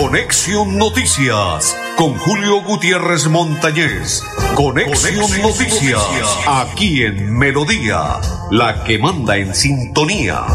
Conexión Noticias con Julio Gutiérrez Montañez. Conexión, Noticias, aquí en Melodía, la que manda en sintonía.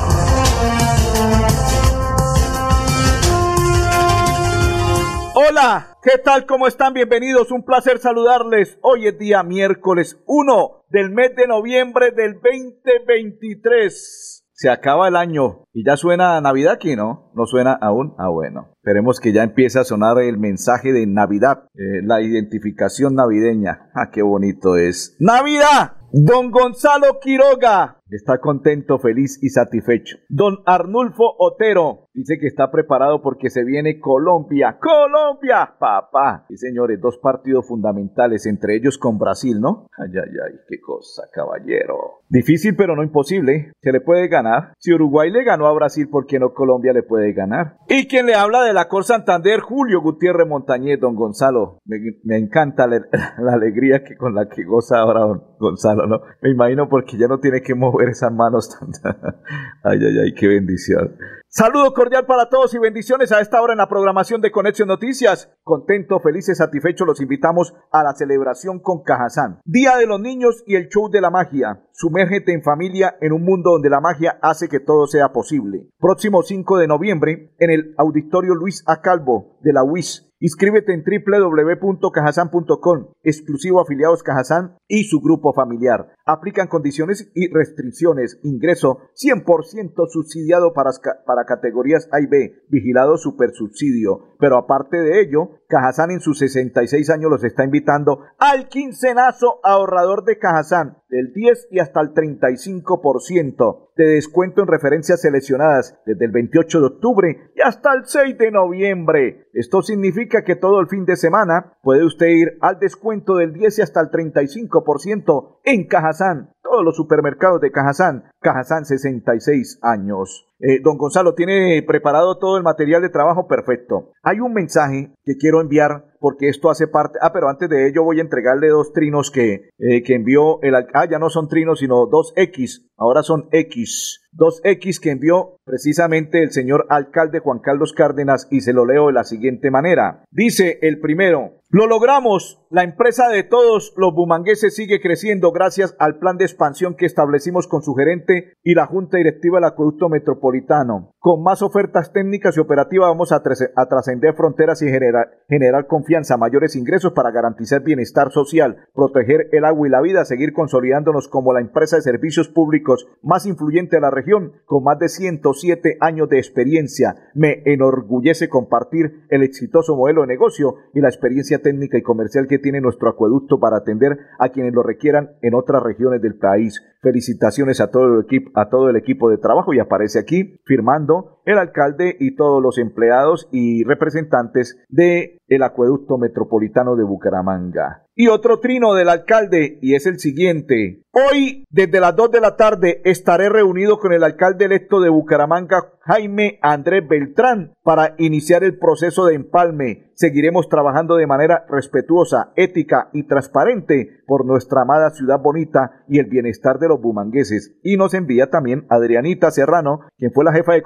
Hola, ¿qué tal? ¿Cómo están? Bienvenidos, un placer saludarles. Hoy es día miércoles 1 del mes de noviembre del 2023 se acaba el año y ya suena Navidad aquí, ¿no? ¿No suena aún? Ah, bueno. Esperemos que ya empiece a sonar el mensaje de Navidad, eh, la identificación navideña. Ah, qué bonito es. ¡Navidad! Don Gonzalo Quiroga está contento, feliz y satisfecho. Don Arnulfo Otero dice que está preparado porque se viene Colombia. ¡Colombia! Papá. Y señores, dos partidos fundamentales, entre ellos con Brasil, ¿no? Ay, ay, ay, qué cosa, caballero. Difícil pero no imposible. Se le puede ganar. Si Uruguay le ganó a Brasil, ¿por qué no Colombia le puede ganar? Y quien le habla de la Cor Santander, Julio Gutiérrez Montañez, don Gonzalo. Me, encanta la, la, alegría que con la que goza ahora don Gonzalo, ¿no? Me imagino porque ya no tiene que mover esas manos. ay, ay, ay, qué bendición. Saludo cordial para todos y bendiciones a esta hora en la programación de Conexión Noticias. Contento, felices, satisfechos, los invitamos a la celebración con Cajazán. Día de los niños y el show de la magia. Sumérgete en familia en un mundo donde la magia hace que todo sea posible. Próximo 5 de noviembre en el Auditorio Luis A. Calvo de la UIS Inscríbete en www.cajasan.com, exclusivo afiliados Cajazán y su grupo familiar. Aplican condiciones y restricciones. Ingreso 100% subsidiado para, para categorías A y B, vigilado super subsidio. Pero aparte de ello, Cajazán en sus 66 años los está invitando al quincenazo ahorrador de Cajazán, del 10 y hasta el 35% de descuento en referencias seleccionadas desde el 28 de octubre y hasta el 6 de noviembre. Esto significa que todo el fin de semana puede usted ir al descuento del 10 y hasta el 35% en Cajazán. Todos los supermercados de Cajazán. Cajazán 66 años. Eh, don Gonzalo, ¿tiene preparado todo el material de trabajo? Perfecto. Hay un mensaje que quiero enviar porque esto hace parte... Ah, pero antes de ello voy a entregarle dos trinos que, eh, que envió el... Ah, ya no son trinos, sino dos X. Ahora son X. Dos X que envió precisamente el señor alcalde Juan Carlos Cárdenas y se lo leo de la siguiente manera. Dice el primero, lo logramos. La empresa de todos los bumangueses sigue creciendo gracias al plan de expansión que establecimos con su gerente y la Junta Directiva del Acueducto Metropolitano. Con más ofertas técnicas y operativas vamos a, trascender fronteras y generar, generar confianza, mayores ingresos para garantizar bienestar social, proteger el agua y la vida, seguir consolidándonos como la empresa de servicios públicos más influyente de la región, con más de 107 años de experiencia. Me enorgullece compartir el exitoso modelo de negocio y la experiencia técnica y comercial que tiene nuestro acueducto para atender a quienes lo requieran en otras regiones del país. Felicitaciones a todo el equipo, a todo el equipo de trabajo y aparece aquí firmando el alcalde y todos los empleados y representantes de el acueducto metropolitano de Bucaramanga. Y otro trino del alcalde y es el siguiente. Hoy, desde las 2 de la tarde, estaré reunido con el alcalde electo de Bucaramanga, Jaime Andrés Beltrán, para iniciar el proceso de empalme. Seguiremos trabajando de manera respetuosa, ética y transparente por nuestra amada ciudad bonita y el bienestar de los bumangueses. Y nos envía también Adrianita Serrano, quien fue la jefa de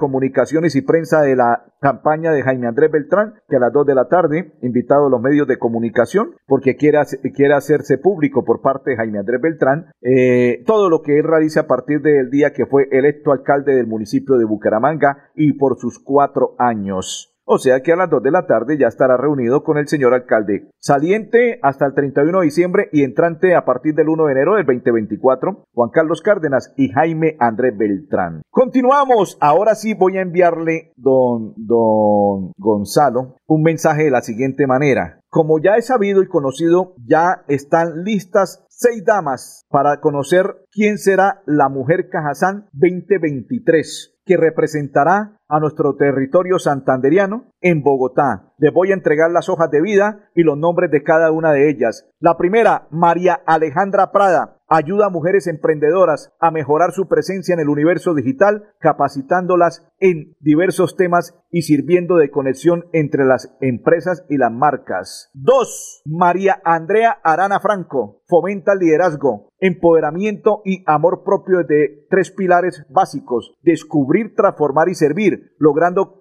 y prensa de la campaña de Jaime Andrés Beltrán, que a las 2 de la tarde, invitado a los medios de comunicación, porque quiere, quiere hacerse público por parte de Jaime Andrés Beltrán, eh, todo lo que él realiza a partir del día que fue electo alcalde del municipio de Bucaramanga y por sus cuatro años. O sea que a las 2 de la tarde ya estará reunido con el señor alcalde saliente hasta el 31 de diciembre y entrante a partir del 1 de enero del 2024, Juan Carlos Cárdenas y Jaime Andrés Beltrán. Continuamos. Ahora sí voy a enviarle, don, don Gonzalo, un mensaje de la siguiente manera. Como ya he sabido y conocido, ya están listas seis damas para conocer quién será la mujer Cajazán 2023 que representará a nuestro territorio santanderiano en Bogotá. Les voy a entregar las hojas de vida y los nombres de cada una de ellas. La primera, María Alejandra Prada, ayuda a mujeres emprendedoras a mejorar su presencia en el universo digital, capacitándolas en diversos temas y sirviendo de conexión entre las empresas y las marcas. 2. María Andrea Arana Franco fomenta el liderazgo, empoderamiento y amor propio de tres pilares básicos, descubrir, transformar y servir, logrando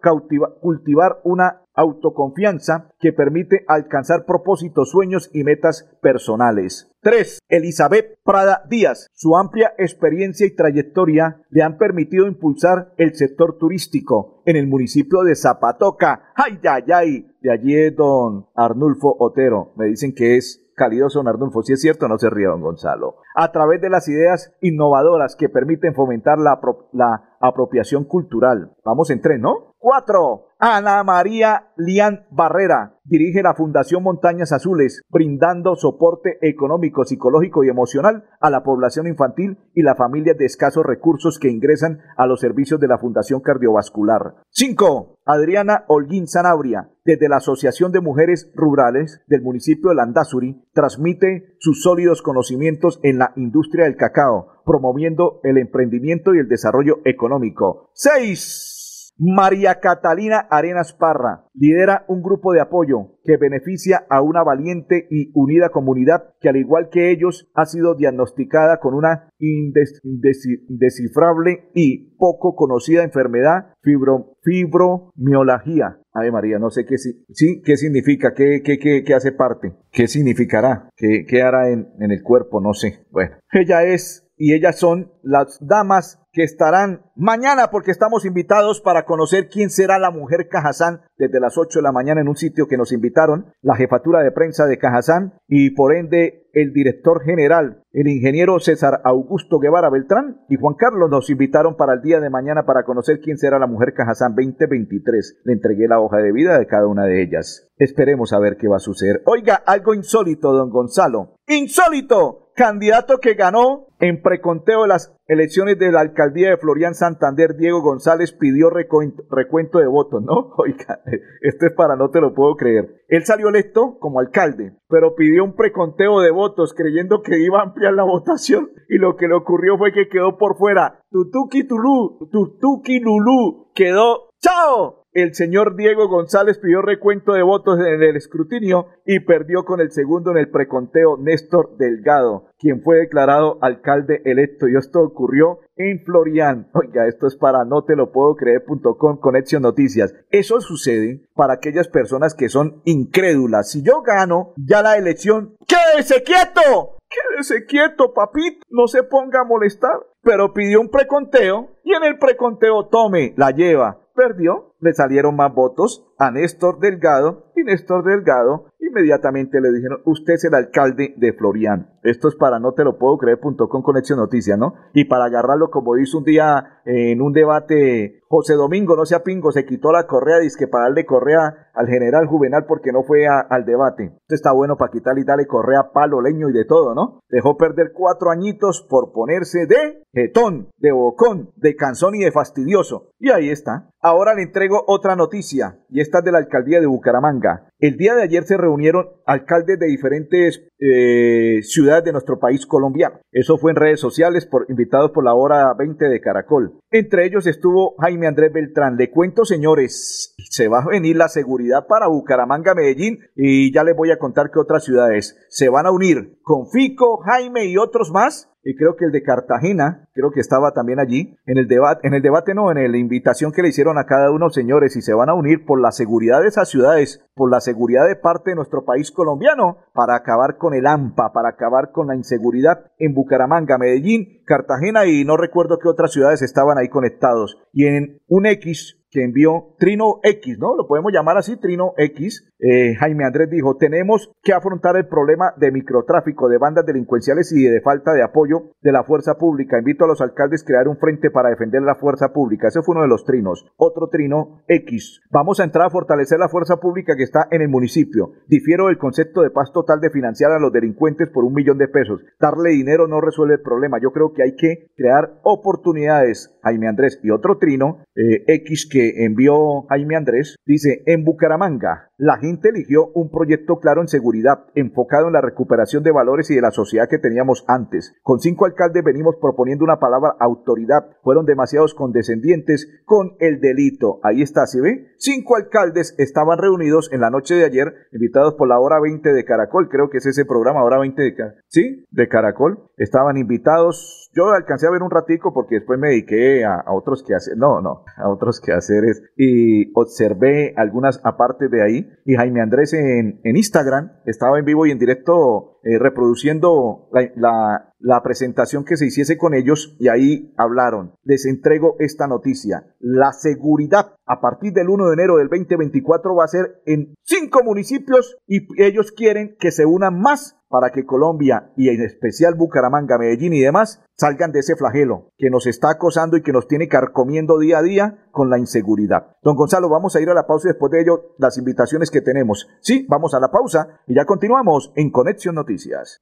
cultivar una autoconfianza que permite alcanzar propósitos, sueños y metas personales. 3. Elizabeth Prada Díaz. Su amplia experiencia y trayectoria le han permitido impulsar el sector turístico en el municipio de Zapatoca. ¡Ay, ay, ay! De allí es don Arnulfo Otero. Me dicen que es calidoso, don Arnulfo. Si es cierto, no se ríe, don Gonzalo. A través de las ideas innovadoras que permiten fomentar la, la apropiación cultural. Vamos en tres, ¿no? Cuatro. Ana María Lian Barrera dirige la Fundación Montañas Azules, brindando soporte económico, psicológico y emocional a la población infantil y las familias de escasos recursos que ingresan a los servicios de la Fundación Cardiovascular. 5. Adriana Holguín Sanabria, desde la Asociación de Mujeres Rurales del municipio de Landazuri, transmite sus sólidos conocimientos en la industria del cacao, promoviendo el emprendimiento y el desarrollo económico. 6. María Catalina Arenas Parra lidera un grupo de apoyo que beneficia a una valiente y unida comunidad que al igual que ellos ha sido diagnosticada con una indescifrable y poco conocida enfermedad fibro, fibromialgia. Ave María, no sé qué, sí, qué significa, qué, qué, qué, qué hace parte, qué significará, qué, qué hará en, en el cuerpo, no sé. Bueno, ella es y ellas son las damas que estarán mañana porque estamos invitados para conocer quién será la mujer Cajazán desde las 8 de la mañana en un sitio que nos invitaron, la jefatura de prensa de Cajazán y por ende el director general, el ingeniero César Augusto Guevara Beltrán y Juan Carlos nos invitaron para el día de mañana para conocer quién será la mujer Cajazán 2023. Le entregué la hoja de vida de cada una de ellas. Esperemos a ver qué va a suceder. Oiga, algo insólito, don Gonzalo. ¡Insólito! candidato que ganó en preconteo de las elecciones de la alcaldía de Florian Santander, Diego González pidió recuento, de votos, ¿no? Oiga, esto es para no te lo puedo creer. Él salió electo como alcalde, pero pidió un preconteo de votos creyendo que iba a ampliar la votación y lo que le ocurrió fue que quedó por fuera. Tutuki Tulú, Tutuki Lulú, quedó ¡Chao! El señor Diego González pidió recuento de votos en el escrutinio y perdió con el segundo en el preconteo Néstor Delgado, quien fue declarado alcalde electo. Y esto ocurrió en Florian. Oiga, esto es para no te lo puedo creer.com Conexión Noticias. Eso sucede para aquellas personas que son incrédulas. Si yo gano ya la elección, ¡quédese quieto! Quédese quieto, papito, no se ponga a molestar. Pero pidió un preconteo y en el preconteo tome, la lleva perdió, le salieron más votos a Néstor Delgado y Néstor Delgado inmediatamente le dijeron, usted es el alcalde de Florian. Esto es para no te lo puedo creer.com Conexión Noticias, ¿no? Y para agarrarlo como hizo un día en un debate José Domingo, no sea pingo, se quitó la correa, dice para darle correa al general Juvenal porque no fue al debate. Esto está bueno para quitarle y darle correa, palo, leño y de todo, ¿no? Dejó perder cuatro añitos por ponerse de jetón, de bocón, de canzón y de fastidioso. Y ahí está. Ahora le entrego otra noticia, y esta es de la alcaldía de Bucaramanga. El día de ayer se reunieron alcaldes de diferentes eh, ciudades de nuestro país colombiano. Eso fue en redes sociales, por, invitados por la hora 20 de Caracol. Entre ellos estuvo Jaime Andrés Beltrán. Le cuento, señores, se va a venir la seguridad para Bucaramanga, Medellín, y ya les voy a contar que otras ciudades se van a unir con Fico, Jaime y otros más y creo que el de Cartagena, creo que estaba también allí, en el debate, en el debate no, en la invitación que le hicieron a cada uno, señores, y se van a unir por la seguridad de esas ciudades, por la seguridad de parte de nuestro país colombiano, para acabar con el AMPA, para acabar con la inseguridad en Bucaramanga, Medellín, Cartagena y no recuerdo qué otras ciudades estaban ahí conectados. Y en un X que envió Trino X, ¿no? Lo podemos llamar así, Trino X. Eh, Jaime Andrés dijo, tenemos que afrontar el problema de microtráfico, de bandas delincuenciales y de falta de apoyo de la fuerza pública. Invito a los alcaldes a crear un frente para defender la fuerza pública. Ese fue uno de los trinos. Otro trino X. Vamos a entrar a fortalecer la fuerza pública que está en el municipio. Difiero del concepto de paz total de financiar a los delincuentes por un millón de pesos. Darle dinero no resuelve el problema. Yo creo que hay que crear oportunidades. Jaime Andrés y otro trino eh, X que envió Jaime Andrés, dice, en Bucaramanga la gente eligió un proyecto claro en seguridad, enfocado en la recuperación de valores y de la sociedad que teníamos antes. Con cinco alcaldes venimos proponiendo una palabra autoridad. Fueron demasiados condescendientes con el delito. Ahí está, ¿sí ve? Cinco alcaldes estaban reunidos en la noche de ayer, invitados por la hora 20 de Caracol, creo que es ese programa, hora 20 de Caracol. ¿Sí? De Caracol. Estaban invitados. Yo alcancé a ver un ratico porque después me dediqué a, a otros quehaceres. No, no, a otros quehaceres. Y observé algunas aparte de ahí. Y Jaime Andrés en, en Instagram. Estaba en vivo y en directo eh, reproduciendo la, la, la, presentación que se hiciese con ellos y ahí hablaron. Les entrego esta noticia. La seguridad a partir del 1 de enero del 2024 va a ser en cinco municipios y ellos quieren que se unan más para que Colombia y en especial Bucaramanga, Medellín y demás salgan de ese flagelo que nos está acosando y que nos tiene carcomiendo día a día con la inseguridad. Don Gonzalo, vamos a ir a la pausa y después de ello las invitaciones que tenemos. Sí, vamos a la pausa y ya continuamos en Conexión Noticias.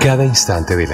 Cada instante de la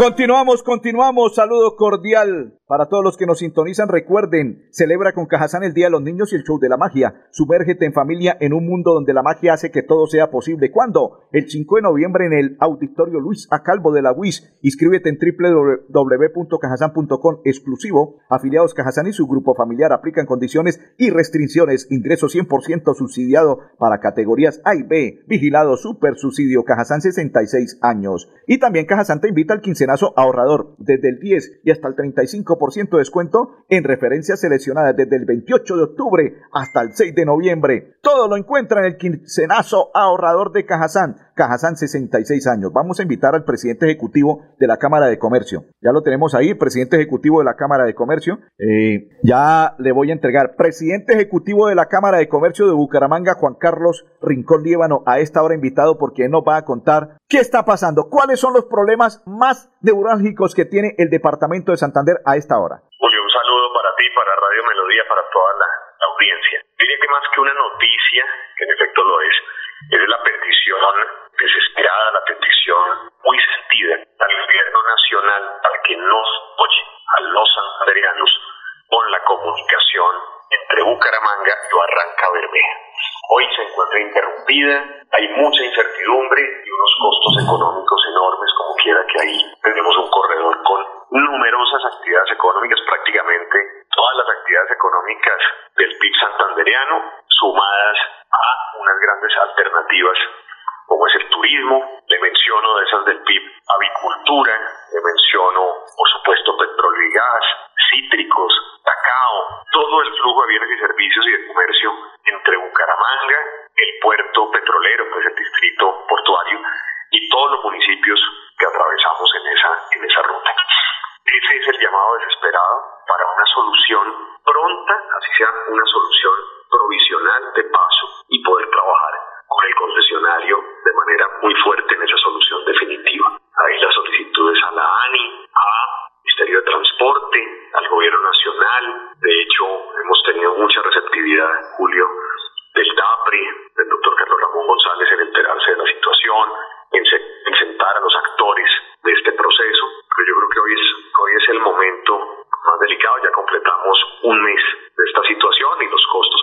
Continuamos, continuamos. Saludo cordial para todos los que nos sintonizan. Recuerden, celebra con Cajazán el Día de los Niños y el Show de la Magia. Sumérgete en familia en un mundo donde la magia hace que todo sea posible. ¿Cuándo? El 5 de noviembre en el Auditorio Luis Acalvo de la UIS. Inscríbete en www.cajazán.com exclusivo. Afiliados Cajazán y su grupo familiar aplican condiciones y restricciones. Ingreso 100% subsidiado para categorías A y B. Vigilado super subsidio. Cajazán 66 años. Y también Cajazán te invita al quincenario ahorrador desde el 10 y hasta el 35% de descuento en referencias seleccionadas desde el 28 de octubre hasta el 6 de noviembre. Todo lo encuentra en el quincenazo ahorrador de Cajazán. Cajazán 66 años. Vamos a invitar al presidente ejecutivo de la Cámara de Comercio. Ya lo tenemos ahí, presidente ejecutivo de la Cámara de Comercio. Eh, ya le voy a entregar. Presidente ejecutivo de la Cámara de Comercio de Bucaramanga, Juan Carlos Rincón Líbano, a esta hora invitado porque nos va a contar qué está pasando, cuáles son los problemas más neurálgicos que tiene el departamento de Santander a esta hora. Julio, un saludo para ti, para Radio Melodía, para toda la, la audiencia. Diría que más que una noticia, que en efecto lo es, es la petición desesperada, la petición muy sentida al gobierno nacional para que nos oye a los santanderianos con la comunicación entre Bucaramanga y Barranca Bermeja. Hoy se encuentra interrumpida, hay mucha incertidumbre y unos costos económicos enormes, como quiera que ahí tenemos un corredor con numerosas actividades económicas, prácticamente todas las actividades económicas del PIB santanderiano, sumadas a unas grandes alternativas como es el turismo, le menciono de esas del PIB, avicultura, le menciono, por supuesto, petróleo y gas, cítricos, cacao, todo el flujo de bienes y servicios y de comercio entre Bucaramanga, el puerto petrolero, pues el distrito portuario, y todos los municipios que atravesamos en esa, en esa ruta. Ese es el llamado desesperado para una solución pronta, así sea una solución provisional de paso y poder trabajar con el concesionario de manera muy fuerte en esa solución definitiva. Ahí las solicitudes a la ANI, a Ministerio de Transporte, al Gobierno Nacional. De hecho, hemos tenido mucha receptividad, Julio, del DAPRI, del doctor Carlos Ramón González en enterarse de la situación, en, en sentar a los actores de este proceso. Pero yo creo que hoy es, hoy es el momento más delicado. Ya completamos un mes de esta situación y los costos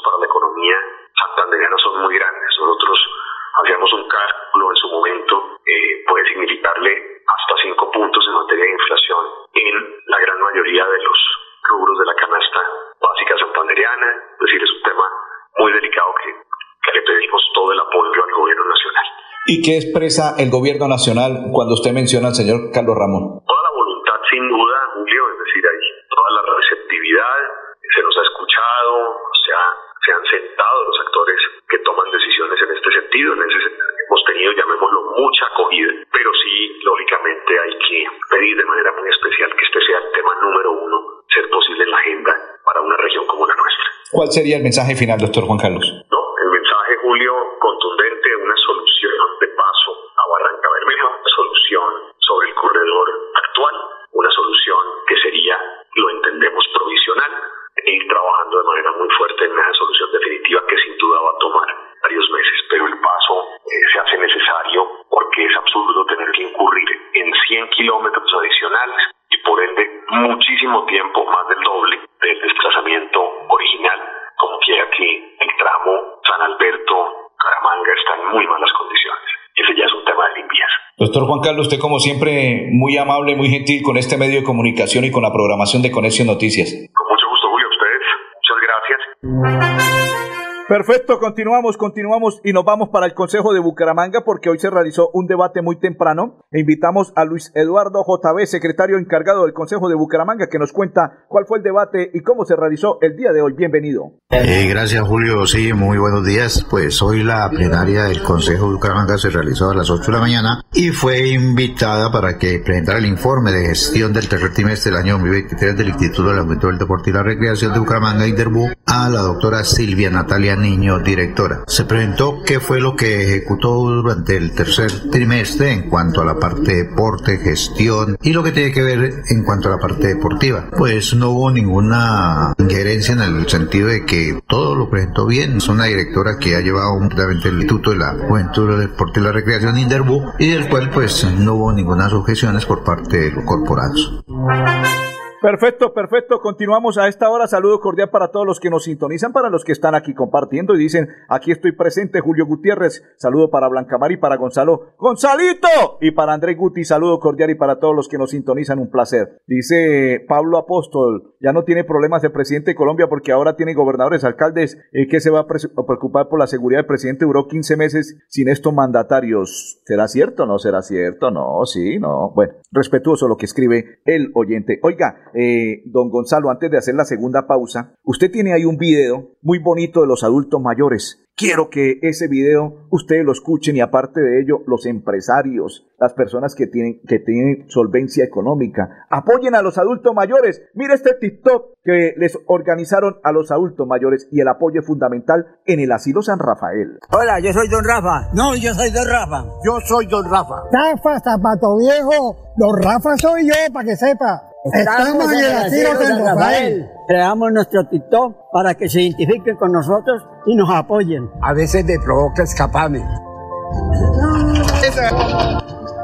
¿Y qué expresa el gobierno nacional cuando usted menciona al señor Carlos Ramón? Toda la voluntad, sin duda, Julio, es decir, hay toda la receptividad, se nos ha escuchado, se, ha, se han sentado los actores que toman decisiones en este sentido, en ese hemos tenido, llamémoslo, mucha acogida, pero sí, lógicamente, hay que pedir de manera muy especial que este sea el tema número uno, ser posible en la agenda para una región como la nuestra. ¿Cuál sería el mensaje final, doctor Juan Carlos? No, el mensaje, Julio, contundente, una solución de paso a Barranca Bermeja, una solución sobre el corredor actual, una solución que sería, lo entendemos, provisional, e ir trabajando de manera muy fuerte en esa solución definitiva que sin duda va a tomar varios meses, pero el paso eh, se hace necesario porque es absurdo tener que incurrir en 100 kilómetros adicionales y por ende muchísimo tiempo, más del doble del desplazamiento original, como quiera que el tramo San Alberto Caramanga está en muy malas condiciones. Ese ya es un tema de limpieza. Doctor Juan Carlos, usted como siempre muy amable, muy gentil con este medio de comunicación y con la programación de Conexión Noticias. Con mucho gusto, Julio, a ustedes. Muchas gracias. Perfecto, continuamos, continuamos y nos vamos para el Consejo de Bucaramanga porque hoy se realizó un debate muy temprano invitamos a Luis Eduardo JB, secretario encargado del Consejo de Bucaramanga, que nos cuenta cuál fue el debate y cómo se realizó el día de hoy. Bienvenido. Eh, gracias Julio, sí, muy buenos días. Pues hoy la plenaria del Consejo de Bucaramanga se realizó a las 8 de la mañana y fue invitada para que presentara el informe de gestión del tercer trimestre del año 2023 del Instituto del Aumento del Deporte y la Recreación de Bucaramanga, Interbu, a la doctora Silvia Natalia Niño, directora. Se presentó qué fue lo que ejecutó durante el tercer trimestre en cuanto a la parte de deporte, gestión y lo que tiene que ver en cuanto a la parte deportiva. Pues no hubo ninguna injerencia en el sentido de que todo lo presentó bien. Es una directora que ha llevado completamente el Instituto de la Juventud, Deporte y la Recreación Inderbu y del cual pues no hubo ninguna objeciones por parte de los corporados. Perfecto, perfecto. Continuamos a esta hora. Saludo cordial para todos los que nos sintonizan, para los que están aquí compartiendo y dicen, aquí estoy presente, Julio Gutiérrez. Saludo para Blanca Mar y para Gonzalo. ¡Gonzalito! Y para André Guti, saludo cordial y para todos los que nos sintonizan, un placer. Dice Pablo Apóstol, ya no tiene problemas el presidente de Colombia porque ahora tiene gobernadores, alcaldes, eh, que se va a, preocupar por la seguridad del presidente. Duró 15 meses sin estos mandatarios. ¿Será cierto no será cierto? No, sí, no. Bueno, respetuoso lo que escribe el oyente. Oiga, eh, don Gonzalo, antes de hacer la segunda pausa, usted tiene ahí un video muy bonito de los adultos mayores. Quiero que ese video ustedes lo escuchen y aparte de ello, los empresarios, las personas que tienen, que tienen solvencia económica, apoyen a los adultos mayores. Mire este TikTok que les organizaron a los adultos mayores y el apoyo fundamental en el asilo San Rafael. Hola, yo soy Don Rafa. No, yo soy Don Rafa. Yo soy Don Rafa. Rafa, zapato viejo. Don Rafa soy yo, para que sepa. Estamos en el asilo San Rafael. Creamos nuestro TikTok para que se identifiquen con nosotros y nos apoyen. A veces me provoca escaparme.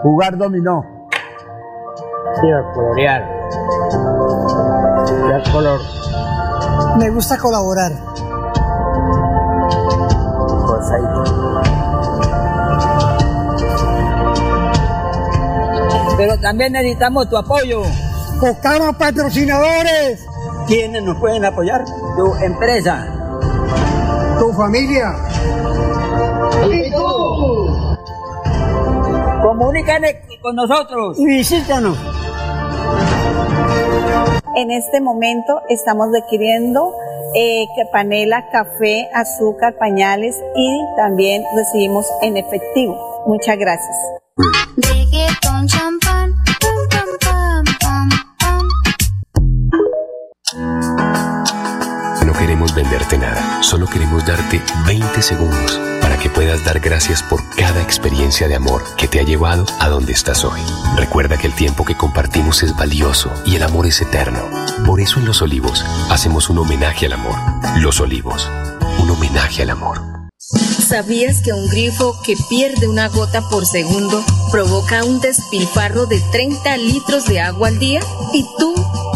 Jugar dominó. Sí, colorear. Ya color. Me gusta colaborar. Pues ahí. Pero también necesitamos tu apoyo. Buscamos patrocinadores. ¿Quiénes nos pueden apoyar? Tu empresa. Tu familia. ¿Y tú? Comunícate con nosotros. Y visítanos. En este momento estamos requiriendo eh, que panela, café, azúcar, pañales y también recibimos en efectivo. Muchas gracias. Venderte nada, solo queremos darte 20 segundos para que puedas dar gracias por cada experiencia de amor que te ha llevado a donde estás hoy. Recuerda que el tiempo que compartimos es valioso y el amor es eterno. Por eso en Los Olivos hacemos un homenaje al amor. Los Olivos, un homenaje al amor. ¿Sabías que un grifo que pierde una gota por segundo provoca un despilfarro de 30 litros de agua al día? ¿Y tú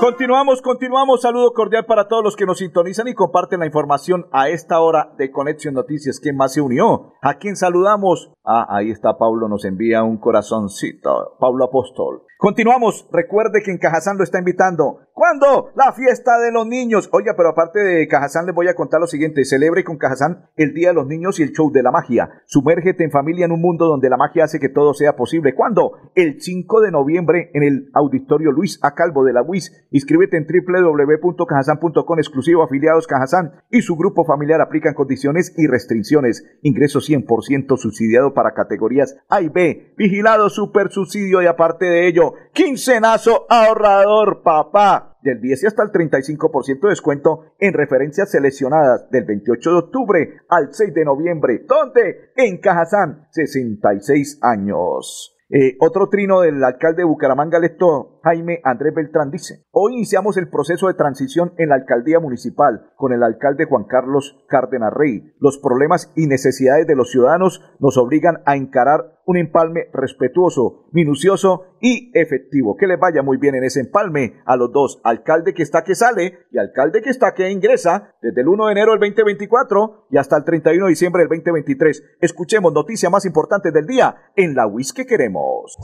Continuamos, continuamos. Saludo cordial para todos los que nos sintonizan y comparten la información a esta hora de Conexión Noticias. ¿Quién más se unió? ¿A quién saludamos? Ah, ahí está Pablo, nos envía un corazoncito. Pablo Apóstol. Continuamos. Recuerde que en Cajazán lo está invitando. ¿Cuándo? La fiesta de los niños. Oiga, pero aparte de Cajazán les voy a contar lo siguiente. Celebre con Cajazán el Día de los Niños y el Show de la Magia. Sumérgete en familia en un mundo donde la magia hace que todo sea posible. ¿Cuándo? El 5 de noviembre en el Auditorio Luis A. Calvo de la UIS. Inscríbete en www.cajazán.com exclusivo afiliados Cajazán y su grupo familiar aplican condiciones y restricciones. Ingreso 100% subsidiado para categorías A y B. Vigilado super subsidio y aparte de ello quincenazo ahorrador, papá. Del 10 y hasta el 35% de descuento en referencias seleccionadas del 28 de octubre al 6 de noviembre. ¿Dónde? En Cajazán, 66 años. Eh, otro trino del alcalde de Bucaramanga electo, Jaime Andrés Beltrán, dice, hoy iniciamos el proceso de transición en la alcaldía municipal con el alcalde Juan Carlos Cárdenas Rey. Los problemas y necesidades de los ciudadanos nos obligan a encarar un empalme respetuoso, minucioso y efectivo. Que les vaya muy bien en ese empalme a los dos, alcalde que está que sale y alcalde que está que ingresa desde el 1 de enero del 2024 y hasta el 31 de diciembre del 2023. Escuchemos noticias más importantes del día en la WIS que queremos.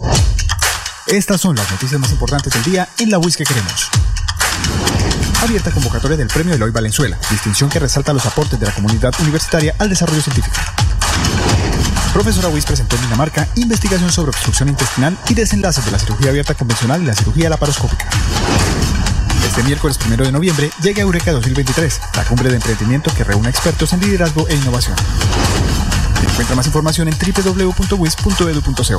Estas son las noticias más importantes del día en la WIS que queremos. Abierta convocatoria del Premio Eloy Valenzuela, distinción que resalta los aportes de la comunidad universitaria al desarrollo científico. Profesora Weiss presentó en Dinamarca investigación sobre obstrucción intestinal y desenlaces de la cirugía abierta convencional y la cirugía laparoscópica. Este miércoles 1 de noviembre llega Eureka 2023, la cumbre de emprendimiento que reúne expertos en liderazgo e innovación. Encuentra más información en www.wis.edu.co.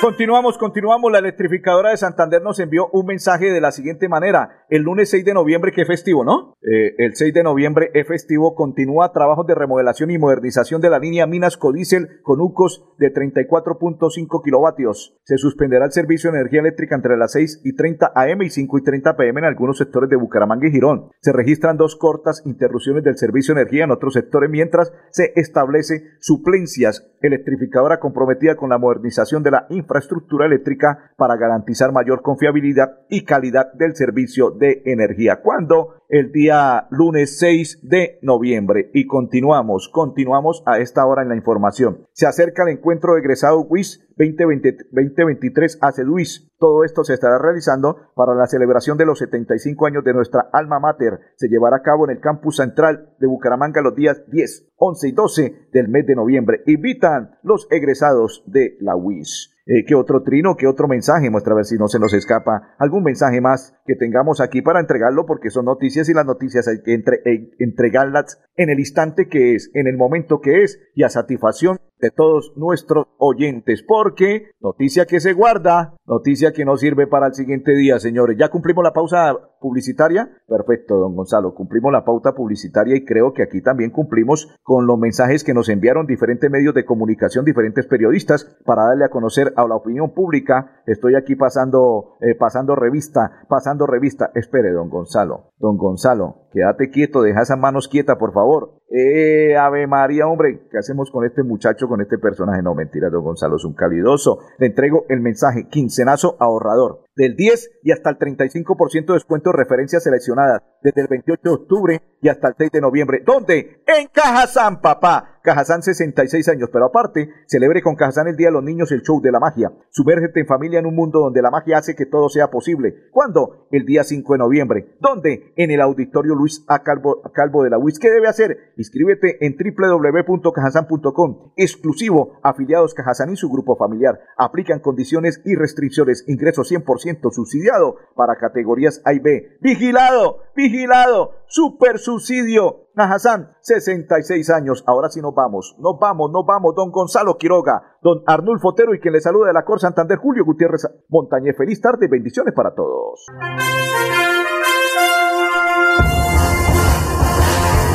Continuamos, continuamos. La electrificadora de Santander nos envió un mensaje de la siguiente manera. El lunes 6 de noviembre, que es festivo, ¿no? Eh, el 6 de noviembre es festivo. Continúa trabajos de remodelación y modernización de la línea Minas Codiesel con UCOS de 34.5 kilovatios. Se suspenderá el servicio de energía eléctrica entre las 6 y 30 AM y 5 y 30 PM en algunos sectores de Bucaramanga y Girón. Se registran dos cortas interrupciones del servicio de energía en otros sectores mientras se establece suplencias. Electrificadora comprometida con la modernización de la infraestructura infraestructura eléctrica para garantizar mayor confiabilidad y calidad del servicio de energía. ¿Cuándo? El día lunes 6 de noviembre. Y continuamos, continuamos a esta hora en la información. Se acerca el encuentro de egresado WIS 2020, 2023 hace Luis. Todo esto se estará realizando para la celebración de los 75 años de nuestra alma mater. Se llevará a cabo en el campus central de Bucaramanga los días 10, 11 y 12 del mes de noviembre. Invitan los egresados de la UIS. Eh, ¿Qué otro trino? ¿Qué otro mensaje? Muestra a ver si no se nos escapa algún mensaje más que tengamos aquí para entregarlo porque son noticias y las noticias hay que eh, entregarlas en el instante que es, en el momento que es y a satisfacción de todos nuestros oyentes, porque noticia que se guarda, noticia que no sirve para el siguiente día, señores. ¿Ya cumplimos la pausa publicitaria? Perfecto, don Gonzalo, cumplimos la pauta publicitaria y creo que aquí también cumplimos con los mensajes que nos enviaron diferentes medios de comunicación, diferentes periodistas, para darle a conocer a la opinión pública. Estoy aquí pasando, eh, pasando revista, pasando revista. Espere, don Gonzalo, don Gonzalo, quédate quieto, deja esas manos quietas, por favor. Eh, Ave María, hombre, ¿qué hacemos con este muchacho, con este personaje? No, mentira, don Gonzalo es un calidoso. Le entrego el mensaje, quincenazo ahorrador, del 10 y hasta el 35% de descuento de referencias seleccionadas, desde el 28 de octubre y hasta el 6 de noviembre. ¿Dónde? En Cajazán, papá. Cajazán 66 años, pero aparte, celebre con Cajazán el Día de los Niños el show de la magia. Sumérgete en familia en un mundo donde la magia hace que todo sea posible. ¿Cuándo? El día 5 de noviembre. ¿Dónde? En el Auditorio Luis A. Calvo, Calvo de la UIS. ¿Qué debe hacer? Inscríbete en www.cajazán.com. Exclusivo, afiliados Cajazán y su grupo familiar. Aplican condiciones y restricciones. Ingreso 100% subsidiado para categorías A y B. Vigilado, vigilado, super subsidio. Hassan, 66 años. Ahora sí nos vamos. Nos vamos, nos vamos. Don Gonzalo Quiroga, don Arnulfo Otero y quien le saluda de la Cor Santander, Julio Gutiérrez Montañez. Feliz tarde, bendiciones para todos.